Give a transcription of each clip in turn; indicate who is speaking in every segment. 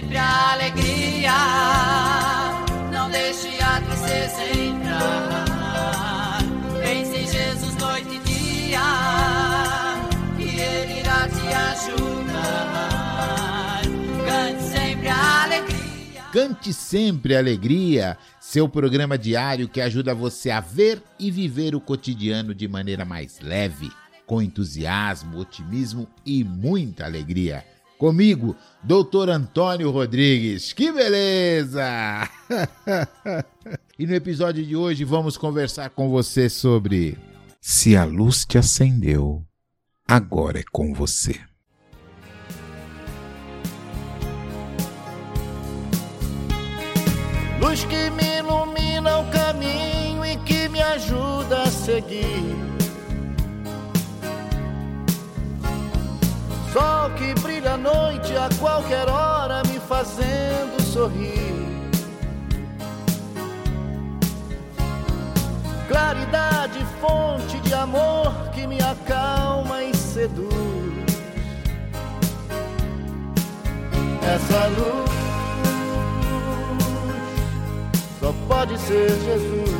Speaker 1: Sempre alegria, não deixe a tristeza entrar. Pense em Jesus noite e dia, e Ele irá te ajudar. Cante sempre alegria.
Speaker 2: Cante sempre alegria, seu programa diário que ajuda você a ver e viver o cotidiano de maneira mais leve, com entusiasmo, otimismo e muita alegria. Comigo, Doutor Antônio Rodrigues. Que beleza! e no episódio de hoje vamos conversar com você sobre Se a luz te acendeu, agora é com você.
Speaker 3: Luz que me ilumina o caminho e que me ajuda a seguir. Sol que qualquer hora, me fazendo sorrir. Claridade, fonte de amor que me acalma e seduz. Essa luz só pode ser Jesus.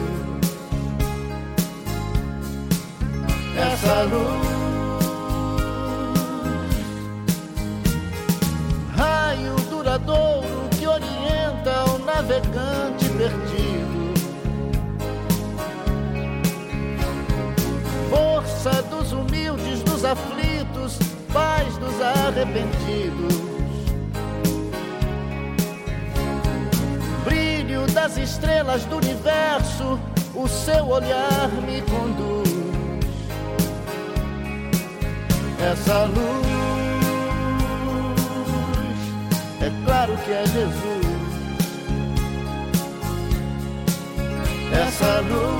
Speaker 3: Arrependidos. brilho das estrelas do universo, o seu olhar me conduz. Essa luz, é claro que é Jesus. Essa luz,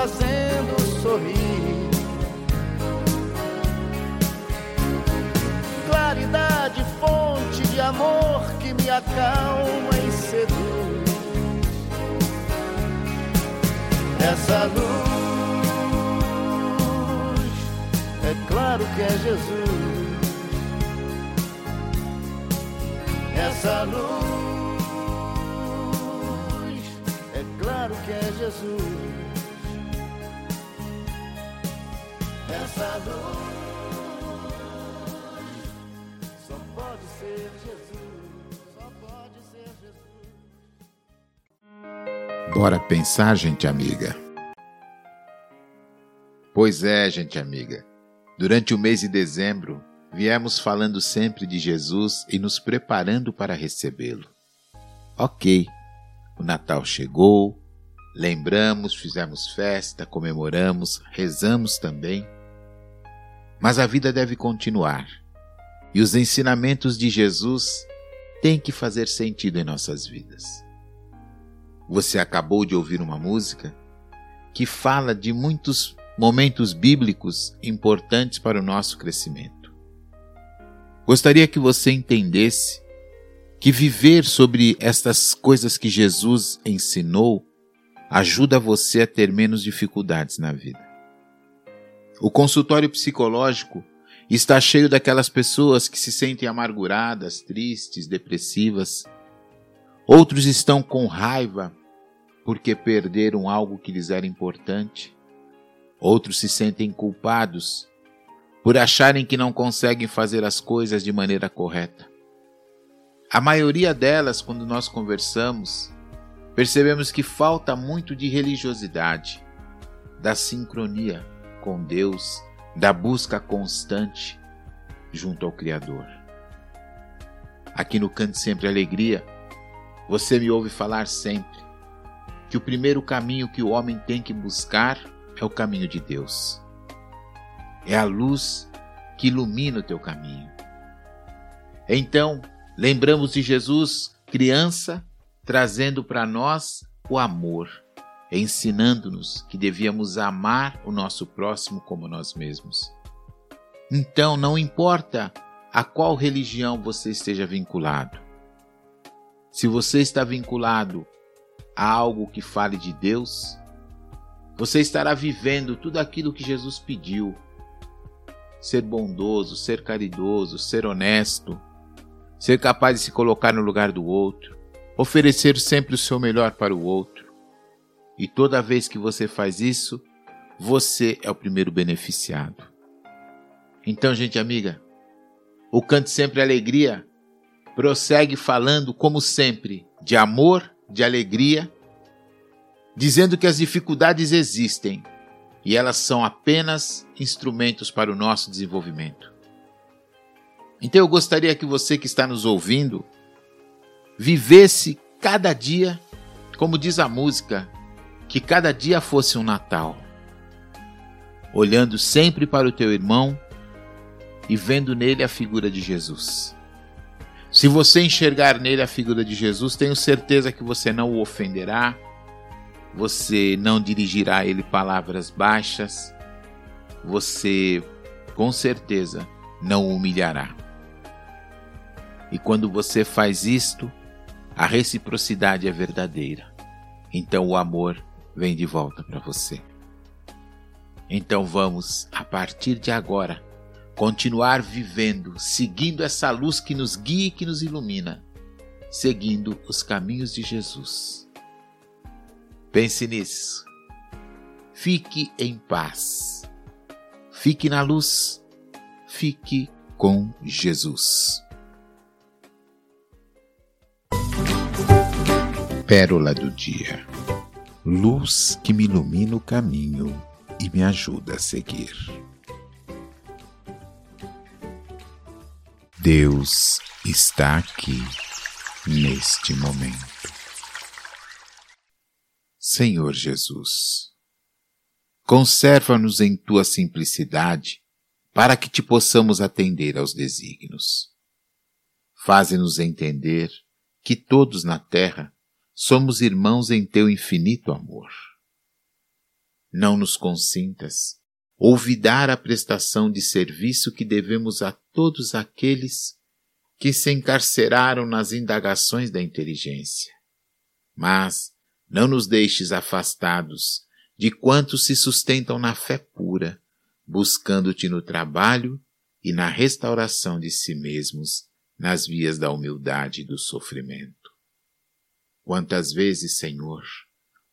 Speaker 3: Fazendo sorrir. Claridade, fonte de amor que me acalma e seduz. Essa luz, é claro que é Jesus. Essa luz, é claro que é Jesus. Essa luz, só pode ser Jesus. Só pode ser Jesus.
Speaker 2: Bora pensar, gente amiga. Pois é, gente amiga. Durante o mês de dezembro, viemos falando sempre de Jesus e nos preparando para recebê-lo. Ok, o Natal chegou, lembramos, fizemos festa, comemoramos, rezamos também. Mas a vida deve continuar e os ensinamentos de Jesus têm que fazer sentido em nossas vidas. Você acabou de ouvir uma música que fala de muitos momentos bíblicos importantes para o nosso crescimento. Gostaria que você entendesse que viver sobre estas coisas que Jesus ensinou ajuda você a ter menos dificuldades na vida. O consultório psicológico está cheio daquelas pessoas que se sentem amarguradas, tristes, depressivas. Outros estão com raiva porque perderam algo que lhes era importante. Outros se sentem culpados por acharem que não conseguem fazer as coisas de maneira correta. A maioria delas, quando nós conversamos, percebemos que falta muito de religiosidade, da sincronia com Deus, da busca constante junto ao Criador. Aqui no Cante Sempre Alegria, você me ouve falar sempre que o primeiro caminho que o homem tem que buscar é o caminho de Deus. É a luz que ilumina o teu caminho. Então, lembramos de Jesus, criança, trazendo para nós o amor, ensinando-nos que devíamos amar o nosso próximo como nós mesmos. Então, não importa a qual religião você esteja vinculado. Se você está vinculado a algo que fale de Deus, você estará vivendo tudo aquilo que Jesus pediu: ser bondoso, ser caridoso, ser honesto, ser capaz de se colocar no lugar do outro, oferecer sempre o seu melhor para o outro. E toda vez que você faz isso, você é o primeiro beneficiado. Então, gente amiga, o Cante Sempre Alegria prossegue falando, como sempre, de amor, de alegria dizendo que as dificuldades existem e elas são apenas instrumentos para o nosso desenvolvimento. Então eu gostaria que você que está nos ouvindo vivesse cada dia, como diz a música, que cada dia fosse um Natal, olhando sempre para o teu irmão e vendo nele a figura de Jesus. Se você enxergar nele a figura de Jesus, tenho certeza que você não o ofenderá, você não dirigirá a ele palavras baixas, você com certeza não o humilhará. E quando você faz isto, a reciprocidade é verdadeira. Então o amor vem de volta para você. Então vamos, a partir de agora, continuar vivendo, seguindo essa luz que nos guia e que nos ilumina, seguindo os caminhos de Jesus. Pense nisso. Fique em paz. Fique na luz. Fique com Jesus. Pérola do dia. Luz que me ilumina o caminho e me ajuda a seguir. Deus está aqui neste momento. Senhor Jesus. Conserva-nos em tua simplicidade, para que te possamos atender aos desígnios. Faze-nos entender que todos na terra somos irmãos em teu infinito amor. Não nos consintas olvidar a prestação de serviço que devemos a todos aqueles que se encarceraram nas indagações da inteligência. Mas não nos deixes afastados de quantos se sustentam na fé pura, buscando-te no trabalho e na restauração de si mesmos nas vias da humildade e do sofrimento. Quantas vezes, Senhor,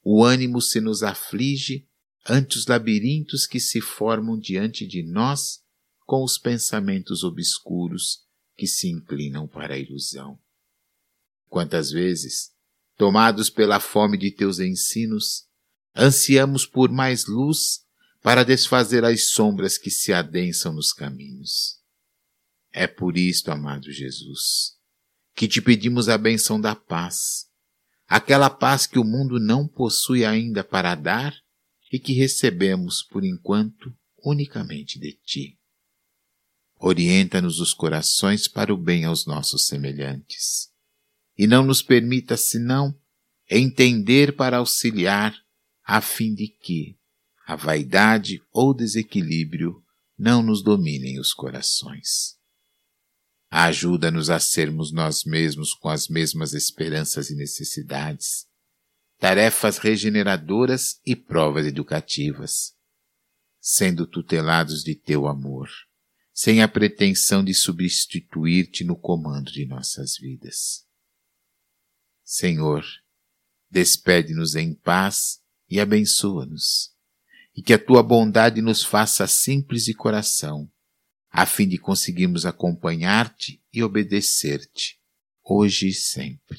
Speaker 2: o ânimo se nos aflige ante os labirintos que se formam diante de nós com os pensamentos obscuros que se inclinam para a ilusão. Quantas vezes Tomados pela fome de teus ensinos, ansiamos por mais luz para desfazer as sombras que se adensam nos caminhos. É por isto, amado Jesus, que te pedimos a benção da paz, aquela paz que o mundo não possui ainda para dar e que recebemos, por enquanto, unicamente de ti. Orienta-nos os corações para o bem aos nossos semelhantes, e não nos permita, senão, entender para auxiliar, a fim de que a vaidade ou desequilíbrio não nos dominem os corações. Ajuda-nos a sermos nós mesmos com as mesmas esperanças e necessidades, tarefas regeneradoras e provas educativas, sendo tutelados de teu amor, sem a pretensão de substituir-te no comando de nossas vidas. Senhor, despede-nos em paz e abençoa-nos, e que a tua bondade nos faça simples de coração, a fim de conseguirmos acompanhar-te e obedecer-te, hoje e sempre.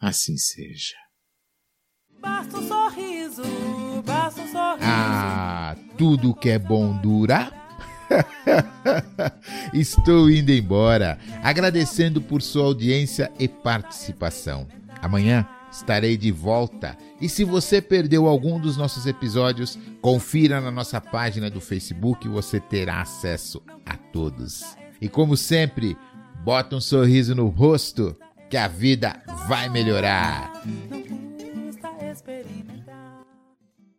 Speaker 2: Assim seja.
Speaker 4: Basta um sorriso, basta um sorriso.
Speaker 2: Ah, tudo que é bom dura. Estou indo embora, agradecendo por sua audiência e participação. Amanhã estarei de volta. E se você perdeu algum dos nossos episódios, confira na nossa página do Facebook, você terá acesso a todos. E como sempre, bota um sorriso no rosto que a vida vai melhorar.